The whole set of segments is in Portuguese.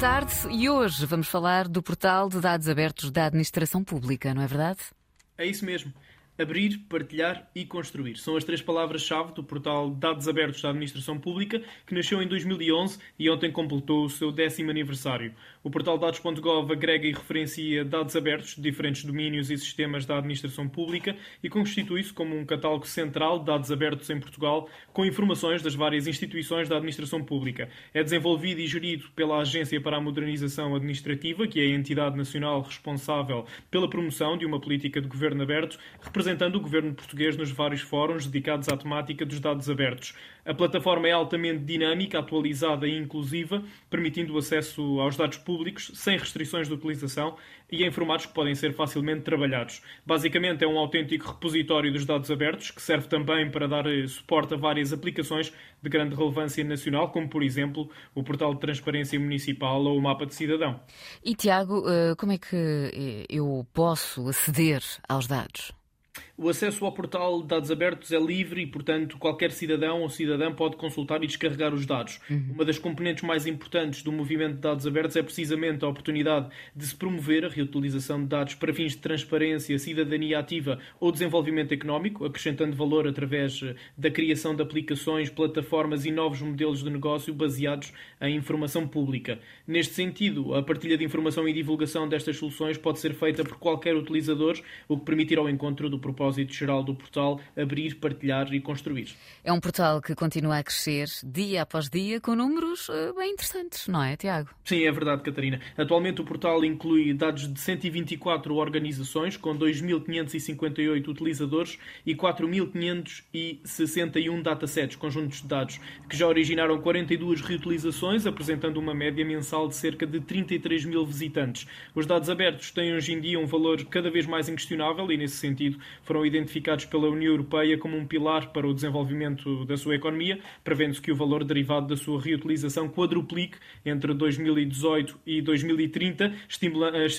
tarde e hoje vamos falar do portal de dados abertos da Administração Pública, não é verdade? É isso mesmo. Abrir, partilhar e construir. São as três palavras-chave do portal Dados Abertos da Administração Pública, que nasceu em 2011 e ontem completou o seu décimo aniversário. O portal dados.gov agrega e referencia dados abertos de diferentes domínios e sistemas da administração pública e constitui-se como um catálogo central de dados abertos em Portugal, com informações das várias instituições da administração pública. É desenvolvido e gerido pela Agência para a Modernização Administrativa, que é a entidade nacional responsável pela promoção de uma política de governo aberto, representando o governo português nos vários fóruns dedicados à temática dos dados abertos. A plataforma é altamente dinâmica, atualizada e inclusiva, permitindo o acesso aos dados públicos sem restrições de utilização e em formatos que podem ser facilmente trabalhados. Basicamente, é um autêntico repositório dos dados abertos, que serve também para dar eh, suporte a várias aplicações de grande relevância nacional, como, por exemplo, o Portal de Transparência Municipal ou o Mapa de Cidadão. E, Tiago, eh, como é que eh, eu posso aceder aos dados? O acesso ao portal de dados abertos é livre e, portanto, qualquer cidadão ou cidadã pode consultar e descarregar os dados. Uhum. Uma das componentes mais importantes do movimento de dados abertos é precisamente a oportunidade de se promover a reutilização de dados para fins de transparência, cidadania ativa ou desenvolvimento económico, acrescentando valor através eh, da criação de aplicações, plataformas e novos modelos de negócio baseados em informação pública. Neste sentido, a partilha de informação e divulgação destas soluções pode ser feita por qualquer utilizador, o que permitirá ao encontro do propósito geral do portal abrir, partilhar e construir. É um portal que continua a crescer dia após dia com números uh, bem interessantes, não é, Tiago? Sim, é verdade, Catarina. Atualmente o portal inclui dados de 124 organizações com 2.558 utilizadores e 4.561 datasets, conjuntos de dados, que já originaram 42 reutilizações, apresentando uma média mensal de cerca de 33 mil visitantes. Os dados abertos têm hoje em dia um valor cada vez mais inquestionável e, nesse sentido, foram identificados pela União Europeia como um pilar para o desenvolvimento da sua economia, prevendo-se que o valor derivado da sua reutilização quadruplique entre 2018 e 2030,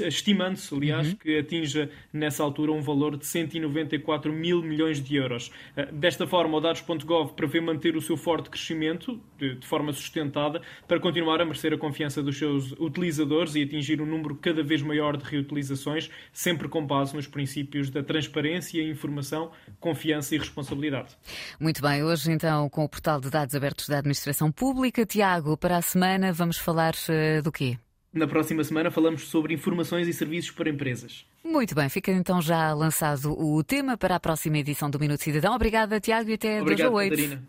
estimando-se, aliás, uhum. que atinja nessa altura um valor de 194 mil milhões de euros. Eh, desta forma, o Dados.gov prevê manter o seu forte crescimento de forma sustentada para continuar a merecer a confiança dos seus utilizadores e atingir um número cada vez maior de reutilizações, sempre com base nos princípios da transparência informação, confiança e responsabilidade. Muito bem, hoje então com o portal de dados abertos da Administração Pública. Tiago, para a semana vamos falar uh, do quê? Na próxima semana falamos sobre informações e serviços para empresas. Muito bem, fica então já lançado o tema para a próxima edição do Minuto Cidadão. Obrigada, Tiago, e até Obrigado, 2 a 8. Catarina.